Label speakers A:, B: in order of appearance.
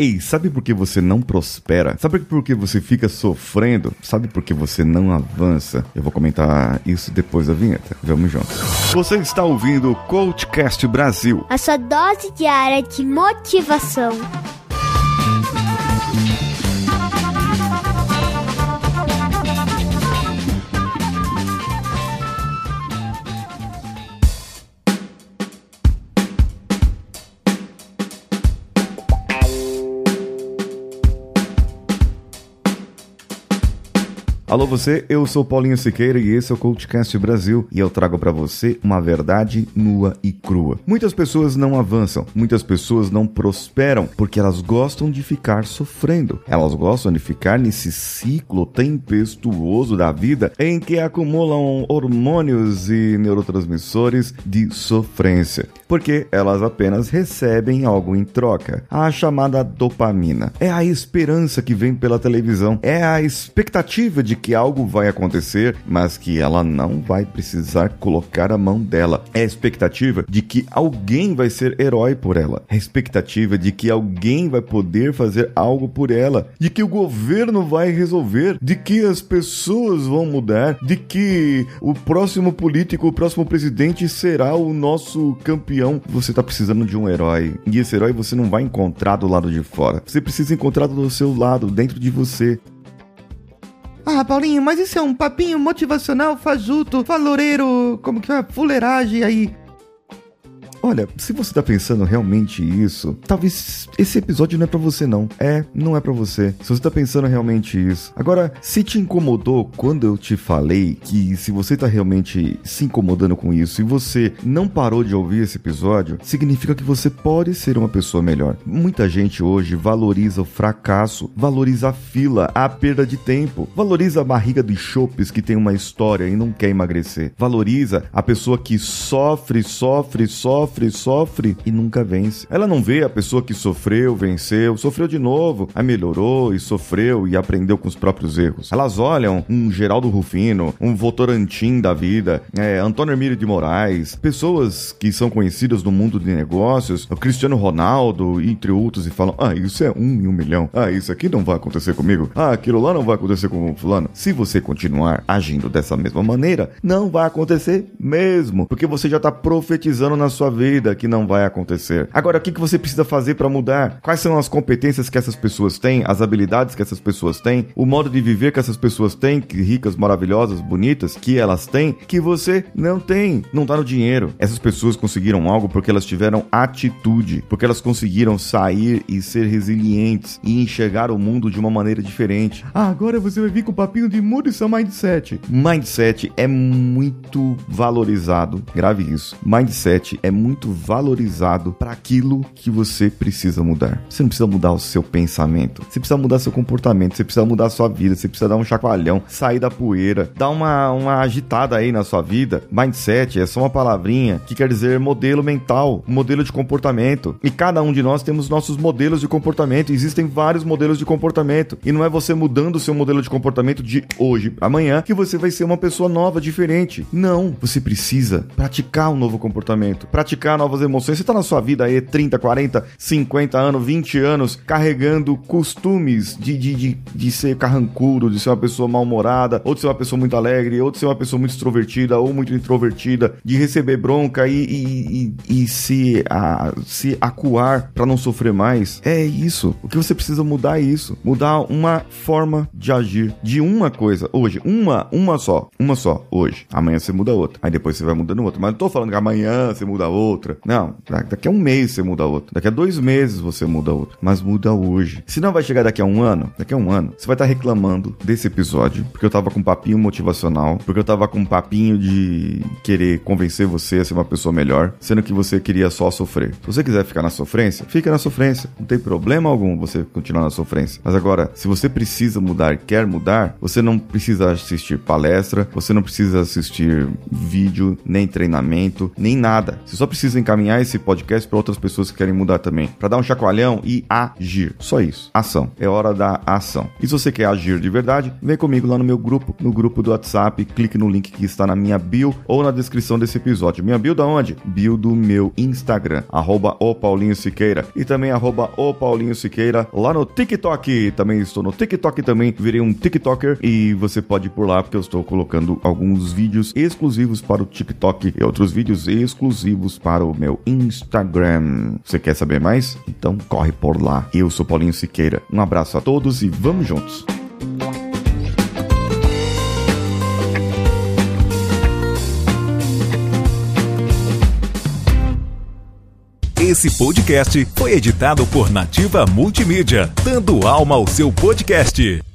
A: Ei, sabe por que você não prospera? Sabe por que você fica sofrendo? Sabe por que você não avança? Eu vou comentar isso depois da vinheta. Vamos juntos. Você está ouvindo o Coachcast Brasil.
B: A sua dose diária de motivação.
A: Alô você, eu sou Paulinho Siqueira e esse é o Coachcast Brasil e eu trago para você uma verdade nua e crua. Muitas pessoas não avançam, muitas pessoas não prosperam porque elas gostam de ficar sofrendo. Elas gostam de ficar nesse ciclo tempestuoso da vida em que acumulam hormônios e neurotransmissores de sofrência, porque elas apenas recebem algo em troca. A chamada dopamina é a esperança que vem pela televisão, é a expectativa de que algo vai acontecer, mas que ela não vai precisar colocar a mão dela. É a expectativa de que alguém vai ser herói por ela. É a expectativa de que alguém vai poder fazer algo por ela. De que o governo vai resolver. De que as pessoas vão mudar. De que o próximo político, o próximo presidente será o nosso campeão. Você está precisando de um herói. E esse herói você não vai encontrar do lado de fora. Você precisa encontrar do seu lado, dentro de você.
C: Ah, Paulinho, mas isso é um papinho motivacional, fajuto, valoreiro, como que é, fuleiragem aí.
A: Olha, se você tá pensando realmente isso, talvez esse episódio não é para você não. É, não é para você. Se você tá pensando realmente isso. Agora, se te incomodou quando eu te falei que se você tá realmente se incomodando com isso e você não parou de ouvir esse episódio, significa que você pode ser uma pessoa melhor. Muita gente hoje valoriza o fracasso, valoriza a fila, a perda de tempo, valoriza a barriga dos chopes que tem uma história e não quer emagrecer. Valoriza a pessoa que sofre, sofre, sofre sofre, sofre e nunca vence. Ela não vê a pessoa que sofreu, venceu, sofreu de novo, aí melhorou e sofreu e aprendeu com os próprios erros. Elas olham um Geraldo Rufino, um Votorantim da vida, é, Antônio Emílio de Moraes, pessoas que são conhecidas no mundo de negócios, o Cristiano Ronaldo, entre outros, e falam: Ah, isso é um em um milhão. Ah, isso aqui não vai acontecer comigo. Ah, aquilo lá não vai acontecer com o fulano. Se você continuar agindo dessa mesma maneira, não vai acontecer mesmo, porque você já está profetizando na sua vida que não vai acontecer. Agora, o que, que você precisa fazer para mudar? Quais são as competências que essas pessoas têm, as habilidades que essas pessoas têm, o modo de viver que essas pessoas têm, que ricas, maravilhosas, bonitas, que elas têm, que você não tem. Não tá no dinheiro. Essas pessoas conseguiram algo porque elas tiveram atitude, porque elas conseguiram sair e ser resilientes e enxergar o mundo de uma maneira diferente. Ah, agora você vai vir com o papinho de mude seu mindset. Mindset é muito valorizado. Grave isso. Mindset é muito valorizado para aquilo que você precisa mudar. Você não precisa mudar o seu pensamento, você precisa mudar seu comportamento, você precisa mudar sua vida, você precisa dar um chacoalhão, sair da poeira, dar uma, uma agitada aí na sua vida. Mindset é só uma palavrinha que quer dizer modelo mental, modelo de comportamento. E cada um de nós temos nossos modelos de comportamento. Existem vários modelos de comportamento. E não é você mudando o seu modelo de comportamento de hoje amanhã que você vai ser uma pessoa nova, diferente. Não. Você precisa praticar um novo comportamento, praticar novas emoções. Você tá na sua vida aí 30, 40, 50 anos, 20 anos, carregando costumes de, de, de, de ser carrancudo, de ser uma pessoa mal-humorada, ou de ser uma pessoa muito alegre, ou de ser uma pessoa muito extrovertida, ou muito introvertida, de receber bronca e, e, e, e se, a, se acuar para não sofrer mais. É isso. O que você precisa mudar é isso. Mudar uma forma de agir de uma coisa. Hoje, uma, uma só. Uma só. Hoje. Amanhã você muda outra. Aí depois você vai mudando outra. Mas não tô falando que amanhã você muda outra. Não. Daqui a um mês você muda outra. Daqui a dois meses você muda outra. Mas muda hoje. Se não vai chegar daqui a um ano, daqui a um ano, você vai estar reclamando desse episódio. Porque eu tava com um papinho motivacional. Porque eu tava com um papinho de querer convencer você a ser uma pessoa melhor. Sendo que você queria só sofrer. Se você quiser ficar na sofrência, fica na sofrência. Não tem problema algum você continuar na sofrência. Mas agora, se você precisa mudar, quer mudar, você não precisa assistir palestra, você não precisa assistir vídeo, nem treinamento, nem nada. Você só precisa precisa encaminhar esse podcast para outras pessoas que querem mudar também, para dar um chacoalhão e agir. Só isso. Ação. É hora da ação. E se você quer agir de verdade, vem comigo lá no meu grupo, no grupo do WhatsApp, clique no link que está na minha bio ou na descrição desse episódio. Minha bio da onde? Bio do meu Instagram, arroba o Paulinho Siqueira e também arroba o Paulinho Siqueira lá no TikTok. Também estou no TikTok também, virei um TikToker e você pode ir por lá porque eu estou colocando alguns vídeos exclusivos para o TikTok e outros vídeos exclusivos para o meu Instagram. Você quer saber mais? Então corre por lá. Eu sou Paulinho Siqueira. Um abraço a todos e vamos juntos.
D: Esse podcast foi editado por Nativa Multimídia, dando alma ao seu podcast.